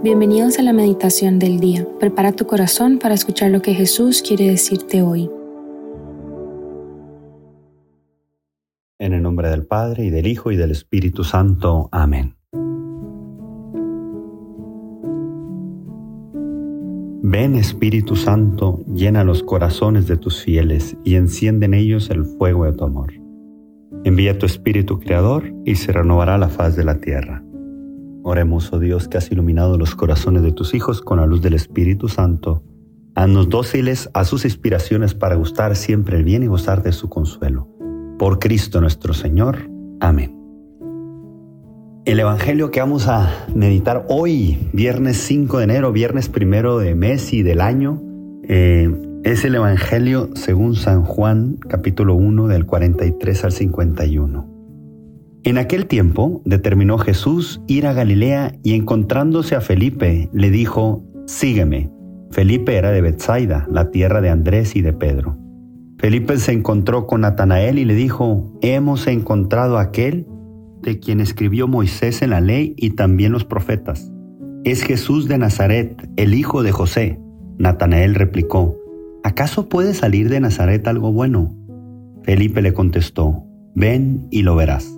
Bienvenidos a la meditación del día. Prepara tu corazón para escuchar lo que Jesús quiere decirte hoy. En el nombre del Padre y del Hijo y del Espíritu Santo. Amén. Ven Espíritu Santo, llena los corazones de tus fieles y enciende en ellos el fuego de tu amor. Envía tu Espíritu Creador y se renovará la faz de la tierra. Oremos, oh Dios, que has iluminado los corazones de tus hijos con la luz del Espíritu Santo. Haznos dóciles a sus inspiraciones para gustar siempre el bien y gozar de su consuelo. Por Cristo nuestro Señor. Amén. El Evangelio que vamos a meditar hoy, viernes 5 de enero, viernes primero de mes y del año, eh, es el Evangelio según San Juan, capítulo 1, del 43 al 51. En aquel tiempo determinó Jesús ir a Galilea y encontrándose a Felipe le dijo, Sígueme. Felipe era de Bethsaida, la tierra de Andrés y de Pedro. Felipe se encontró con Natanael y le dijo, Hemos encontrado a aquel de quien escribió Moisés en la ley y también los profetas. Es Jesús de Nazaret, el hijo de José. Natanael replicó, ¿acaso puede salir de Nazaret algo bueno? Felipe le contestó, Ven y lo verás.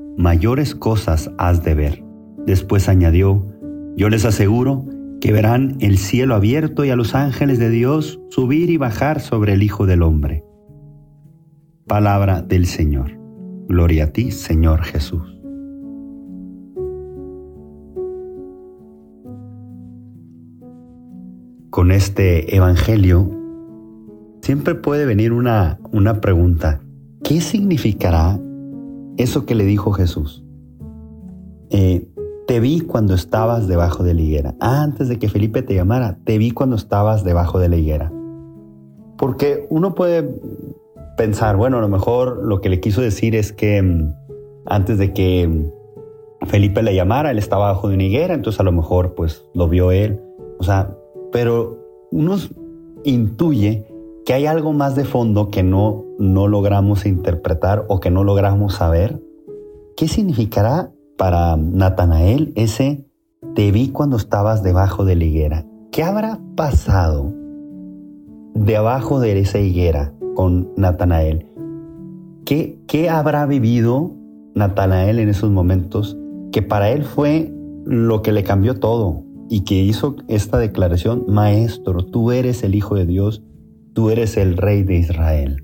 mayores cosas has de ver. Después añadió, yo les aseguro que verán el cielo abierto y a los ángeles de Dios subir y bajar sobre el Hijo del Hombre. Palabra del Señor. Gloria a ti, Señor Jesús. Con este Evangelio siempre puede venir una, una pregunta. ¿Qué significará eso que le dijo Jesús. Eh, te vi cuando estabas debajo de la higuera. Antes de que Felipe te llamara, te vi cuando estabas debajo de la higuera. Porque uno puede pensar, bueno, a lo mejor lo que le quiso decir es que mm, antes de que mm, Felipe le llamara, él estaba bajo de una higuera, entonces a lo mejor pues lo vio él. O sea, pero uno intuye que hay algo más de fondo que no, no logramos interpretar o que no logramos saber. ¿Qué significará para Natanael ese te vi cuando estabas debajo de la higuera? ¿Qué habrá pasado debajo de esa higuera con Natanael? ¿Qué, ¿Qué habrá vivido Natanael en esos momentos que para él fue lo que le cambió todo y que hizo esta declaración, Maestro, tú eres el Hijo de Dios, tú eres el rey de Israel.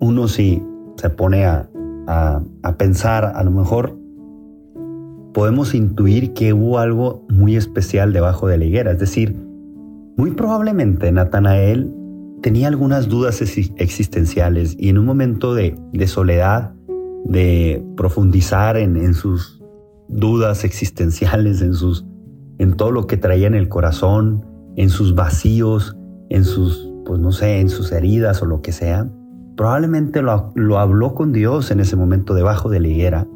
Uno si se pone a, a, pensar, a lo mejor podemos intuir que hubo algo muy especial debajo de la higuera. Es decir, muy probablemente Natanael tenía algunas dudas existenciales y en un momento de, de soledad, de profundizar en, en, sus dudas existenciales, en, sus, en todo lo que traía en el corazón, en sus vacíos, en sus, pues no sé, en sus heridas o lo que sea, probablemente lo, lo habló con Dios en ese momento debajo de la higuera.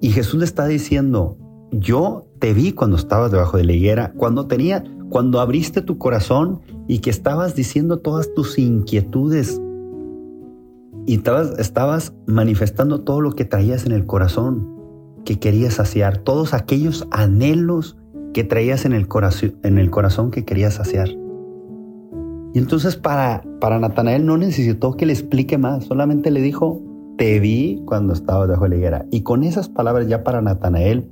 Y Jesús le está diciendo, yo te vi cuando estabas debajo de la higuera, cuando tenía, cuando abriste tu corazón y que estabas diciendo todas tus inquietudes y estabas, estabas manifestando todo lo que traías en el corazón, que querías saciar, todos aquellos anhelos que traías en el, corazón, en el corazón que querías saciar. Y entonces para, para Natanael no necesitó que le explique más, solamente le dijo, te vi cuando estaba debajo de la higuera. Y con esas palabras ya para Natanael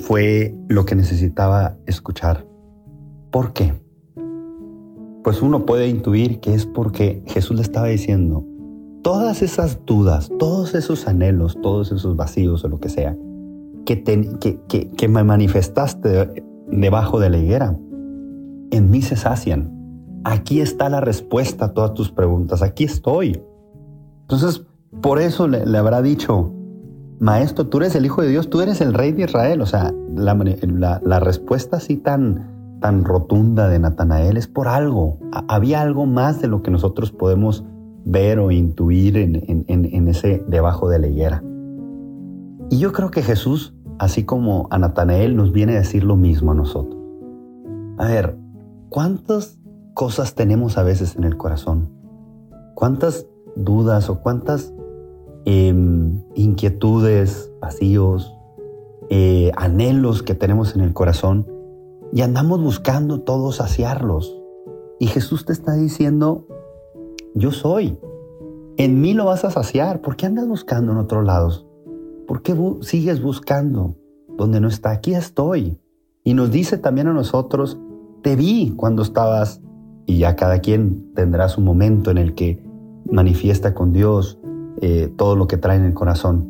fue lo que necesitaba escuchar. ¿Por qué? Pues uno puede intuir que es porque Jesús le estaba diciendo, todas esas dudas, todos esos anhelos, todos esos vacíos o lo que sea, que, que, que me manifestaste debajo de la higuera, en mí se sacian aquí está la respuesta a todas tus preguntas, aquí estoy. Entonces, por eso le, habrá dicho, maestro, tú eres el Hijo de Dios, tú eres el Rey de Israel. O sea, la, respuesta así tan, tan rotunda de Natanael es por algo. Había algo más de lo que nosotros podemos ver o intuir en, en ese debajo de la higuera. Y yo creo que Jesús, así como a Natanael, nos viene a decir lo mismo a nosotros. A ver, ¿cuántas cosas tenemos a veces en el corazón? ¿Cuántas dudas o cuántas Em, inquietudes, vacíos, eh, anhelos que tenemos en el corazón y andamos buscando todos saciarlos. Y Jesús te está diciendo, yo soy, en mí lo vas a saciar. ¿Por qué andas buscando en otros lados? ¿Por qué sigues buscando donde no está? Aquí estoy. Y nos dice también a nosotros, te vi cuando estabas, y ya cada quien tendrá su momento en el que manifiesta con Dios eh, todo lo que trae en el corazón.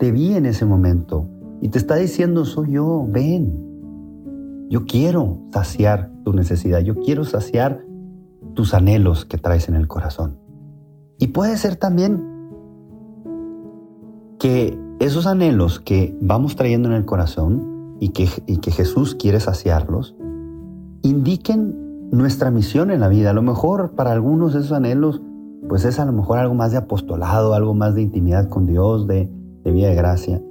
Te vi en ese momento y te está diciendo, soy yo, ven. Yo quiero saciar tu necesidad, yo quiero saciar tus anhelos que traes en el corazón. Y puede ser también que esos anhelos que vamos trayendo en el corazón y que, y que Jesús quiere saciarlos, indiquen nuestra misión en la vida. A lo mejor para algunos esos anhelos pues es a lo mejor algo más de apostolado, algo más de intimidad con Dios, de, de vida de gracia.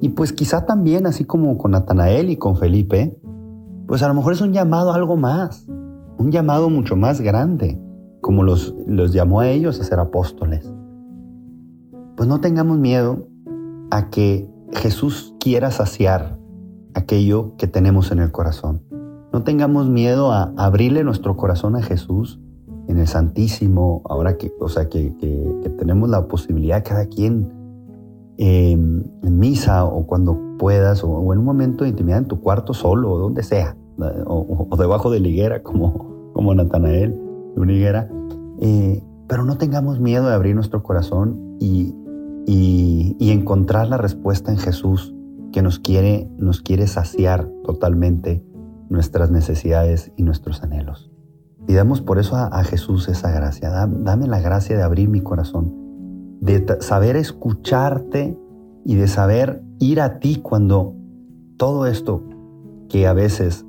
Y pues quizá también, así como con Natanael y con Felipe, pues a lo mejor es un llamado a algo más, un llamado mucho más grande, como los, los llamó a ellos a ser apóstoles. Pues no tengamos miedo a que Jesús quiera saciar aquello que tenemos en el corazón. No tengamos miedo a abrirle nuestro corazón a Jesús en el Santísimo, ahora que, o sea, que, tenemos la posibilidad cada quien em, en misa o cuando puedas o, en un momento de intimidad en tu cuarto solo o donde sea, o, debajo de la higuera como, como Natanael, de una higuera, eh, pero no tengamos miedo de abrir nuestro corazón y, y, y, encontrar la respuesta en Jesús que nos quiere, nos quiere saciar totalmente nuestras necesidades y nuestros anhelos. Y damos por eso a, Jesús esa gracia. Dame la gracia de abrir mi corazón, de saber escucharte y de saber ir a ti cuando todo esto que a veces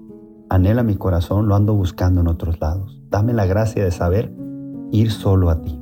anhela mi corazón lo ando buscando en otros lados. Dame la gracia de saber ir solo a ti.